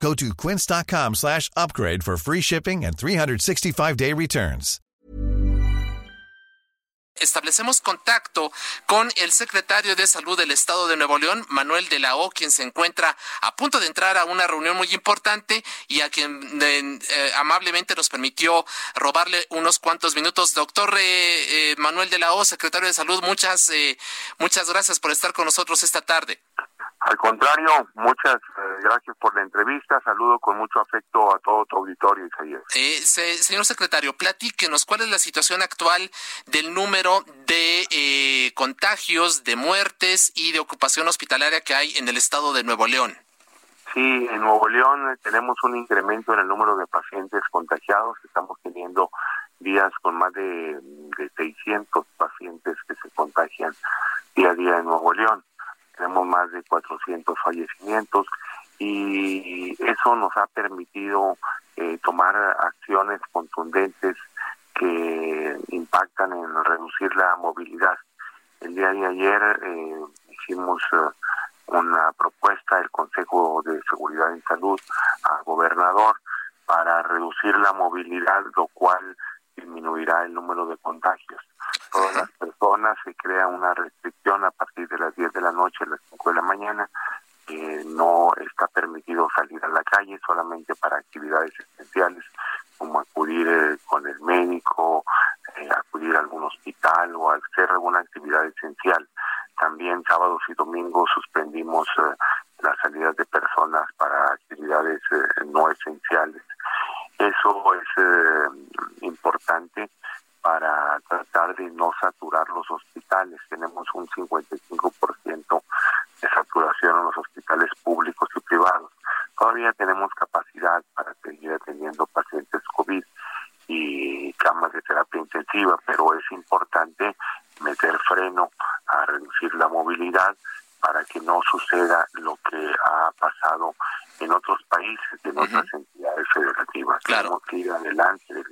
Go to quince.com slash upgrade for free shipping and 365-day returns. Establecemos contacto con el secretario de Salud del Estado de Nuevo León, Manuel de la O, quien se encuentra a punto de entrar a una reunión muy importante y a quien eh, eh, amablemente nos permitió robarle unos cuantos minutos. Doctor eh, Manuel de la O, secretario de Salud, muchas, muchas gracias por estar con nosotros esta tarde. Al contrario, muchas eh, gracias por la entrevista. Saludo con mucho afecto a todo tu auditorio, Isaías. Eh, se, señor secretario, platíquenos cuál es la situación actual del número de eh, contagios, de muertes y de ocupación hospitalaria que hay en el estado de Nuevo León. Sí, en Nuevo León eh, tenemos un incremento en el número de pacientes contagiados. Estamos teniendo días con más de, de 600 pacientes que se contagian día a día en Nuevo Más de 400 fallecimientos y eso nos ha permitido eh, tomar acciones contundentes que impactan en reducir la movilidad. El día de ayer eh, hicimos eh, una propuesta del Consejo de Seguridad y Salud al gobernador para reducir la movilidad, lo cual disminuirá el número de contagios todas las personas, se crea una restricción a partir de las 10 de la noche a las 5 de la mañana, que no está permitido salir a la calle solamente para actividades esenciales como acudir eh, con el médico, eh, acudir a algún hospital o hacer alguna actividad esencial. También sábados y domingos suspendimos eh, las salidas de personas para actividades no esenciales. Eso es importante para tratar de no saturar los hospitales. Tenemos un 55% de saturación en los hospitales públicos y privados. Todavía tenemos capacidad para seguir atendiendo pacientes COVID y camas de terapia intensiva, pero es importante meter freno a reducir la movilidad para que no suceda lo que ha pasado en otros países, en otras entidades federativas. Claro. Tenemos que ir adelante del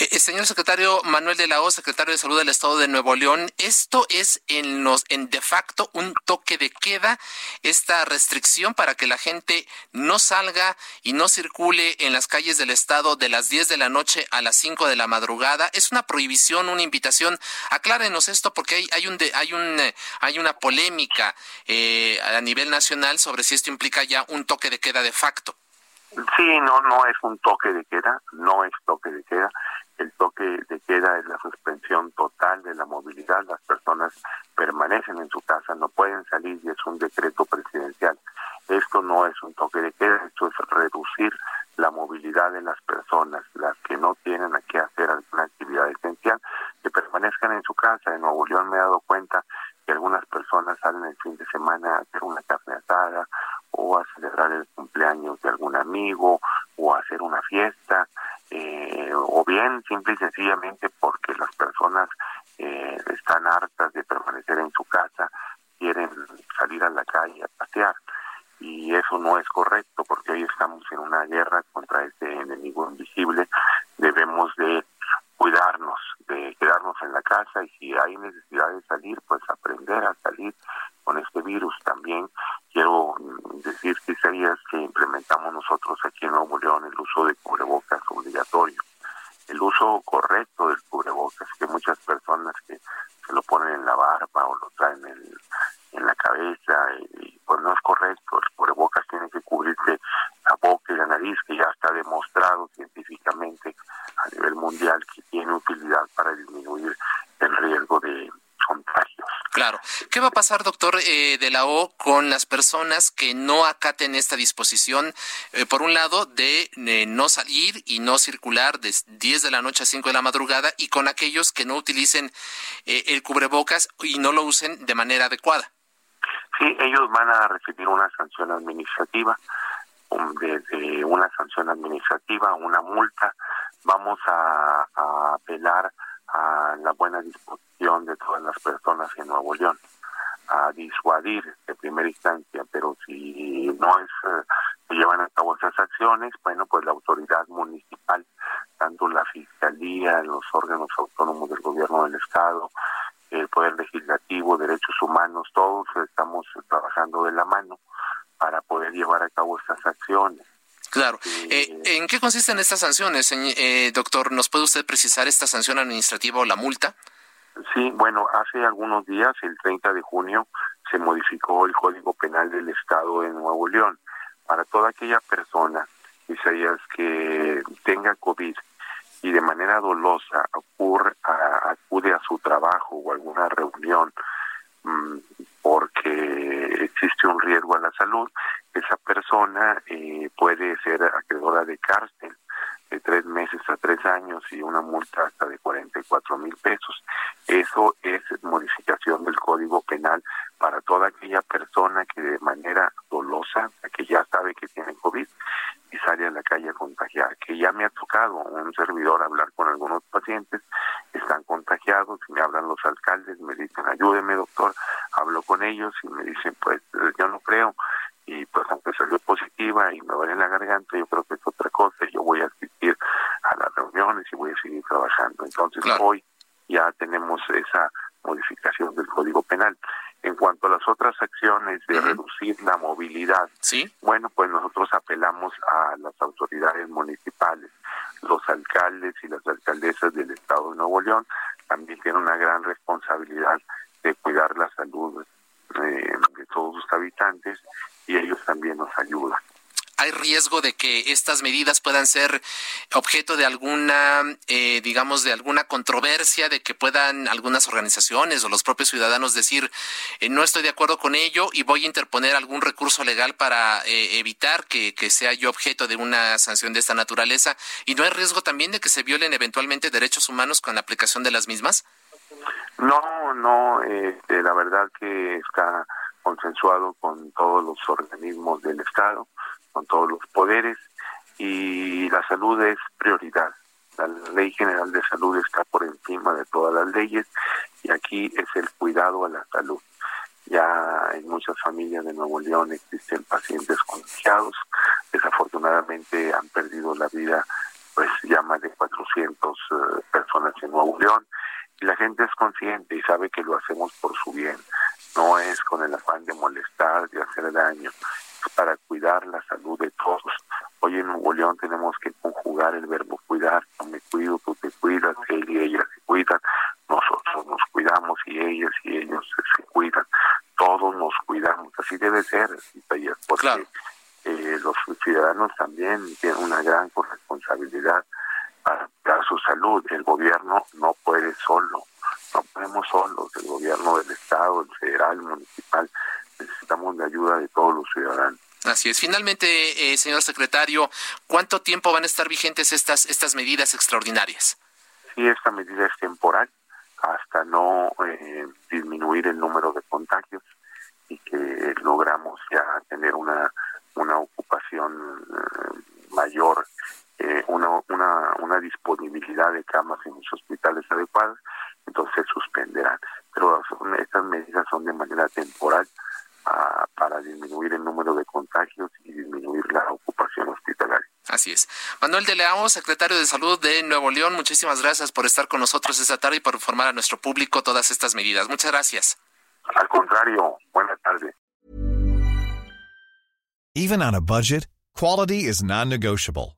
eh, eh, señor secretario Manuel de la O, secretario de Salud del Estado de Nuevo León, ¿esto es en, los, en de facto un toque de queda, esta restricción para que la gente no salga y no circule en las calles del Estado de las 10 de la noche a las 5 de la madrugada? ¿Es una prohibición, una invitación? Aclárenos esto porque hay, hay, un, de, hay, un, eh, hay una polémica eh, a nivel nacional sobre si esto implica ya un toque de queda de facto. Sí, no, no es un toque de queda, no es toque de queda el toque de queda es la suspensión total de la movilidad. Las personas permanecen en su casa, no pueden salir y es un decreto presidencial. Esto no es un toque de queda, esto es reducir la movilidad de las personas, las que no tienen a qué hacer alguna actividad esencial, que permanezcan en su casa. En Nuevo León me he dado cuenta que algunas personas salen el fin de semana a hacer una carne asada o a celebrar el cumpleaños de algún amigo o a hacer una fiesta simple y sencillamente porque las personas eh, están hartas de permanecer en su casa, quieren salir a la calle a pasear. Y eso no es correcto porque hoy estamos en una guerra contra este enemigo invisible. Debemos de cuidarnos, de quedarnos en la casa y si hay necesidad de salir, pues aprender a salir con este virus también. Quiero decir que sería que implementamos nosotros aquí en Nuevo León el uso de cubrebocas obligatorio, el uso correcto del cubrebocas, que muchas personas que se lo ponen en la barba o lo traen en, en la cabeza, y, pues no es correcto, el cubrebocas tiene que cubrirse la boca y la nariz, que ya está demostrado científicamente a nivel mundial que tiene utilidad para disminuir el riesgo de contagios. Claro. ¿Qué va a pasar, doctor eh, de la O, con las personas que no acaten esta disposición, eh, por un lado, de eh, no salir y no circular de 10 de la noche a 5 de la madrugada, y con aquellos que no utilicen eh, el cubrebocas y no lo usen de manera adecuada? Sí, ellos van a recibir una sanción administrativa, desde una sanción administrativa, una multa, vamos a, apelar a la buena disposición de todas las personas en Nuevo León a disuadir de primera instancia, pero si no es eh, se llevan a cabo esas acciones, bueno, pues la autoridad municipal, tanto la fiscalía, los órganos autónomos del gobierno del estado, el poder legislativo, derechos humanos, todos estamos trabajando de la mano para poder llevar a cabo estas acciones. Claro. Eh, ¿En qué consisten estas sanciones, eh, doctor? ¿Nos puede usted precisar esta sanción administrativa o la multa? Sí, bueno, hace algunos días, el 30 de junio, se modificó el Código Penal del Estado de Nuevo León. Para toda aquella persona, Isaías, que tenga COVID y de manera dolosa ocurre, acude a su trabajo o alguna reunión mm, porque existe un riesgo a la salud, persona eh, puede ser acreedora de cárcel de tres meses a tres años y una multa hasta de 44 mil pesos. Eso es modificación del Código Penal para toda aquella persona que de manera dolosa, que ya sabe que tiene COVID y sale a la calle a contagiar, que ya me ha tocado un servidor hablar con algunos pacientes, están contagiados me hablan los alcaldes, me dicen, ayúdeme doctor, hablo con ellos y me dicen, pues yo no creo, y pues aunque salió positiva y me duele en la garganta, yo creo que es otra cosa, yo voy a asistir a las reuniones y voy a seguir trabajando. Entonces hoy ya tenemos esa modificación del Código Penal. En cuanto a las otras acciones de reducir la movilidad, ¿Sí? bueno, pues nosotros apelamos a las autoridades municipales, los alcaldes y las alcaldesas del Estado de Nuevo León también tienen una gran responsabilidad de cuidar la salud eh, de todos sus habitantes y ellos también nos ayudan. ¿Hay riesgo de que estas medidas puedan ser objeto de alguna, eh, digamos, de alguna controversia, de que puedan algunas organizaciones o los propios ciudadanos decir, eh, no estoy de acuerdo con ello y voy a interponer algún recurso legal para eh, evitar que, que sea yo objeto de una sanción de esta naturaleza? ¿Y no hay riesgo también de que se violen eventualmente derechos humanos con la aplicación de las mismas? No, no, este, la verdad que está consensuado con todos los organismos del Estado, con todos los poderes y la salud es prioridad. La ley general de salud está por encima de todas las leyes y aquí es el cuidado a la salud. Ya en muchas familias de Nuevo León existen pacientes contagiados. Desafortunadamente han perdido la vida pues ya más de 400 eh, personas en Nuevo León y la gente es consciente y sabe que lo hacemos por su bien no es con el afán de molestar, de hacer daño, para cuidar la salud de todos. Hoy en Nuevo León tenemos que conjugar el verbo cuidar, yo me cuido, tú te cuidas, él y ella se cuidan, nosotros nos cuidamos y ellas y ellos se, cuidan, todos nos cuidamos, así debe ser, porque eh, los ciudadanos también tienen una gran corresponsabilidad para cuidar su salud, el gobierno no puede solo no podemos solos, el gobierno del Estado, el federal, el municipal, necesitamos la ayuda de todos los ciudadanos. Así es. Finalmente, eh, señor secretario, ¿cuánto tiempo van a estar vigentes estas, estas medidas extraordinarias? Sí, esta medida es temporal hasta no eh, disminuir el número de contagios y que logramos ya tener una, una ocupación eh, mayor, una, una, una disponibilidad de camas en los hospitales adecuadas entonces suspenderán. Pero estas medidas son de manera temporal para disminuir el número de contagios y disminuir la ocupación hospitalaria. Así es. Manuel de León, secretario de Salud de Nuevo León, muchísimas gracias por estar con nosotros esta tarde y por informar a nuestro público todas estas medidas. Muchas gracias. Al contrario, buenas tardes. Even on a budget, quality is non-negotiable.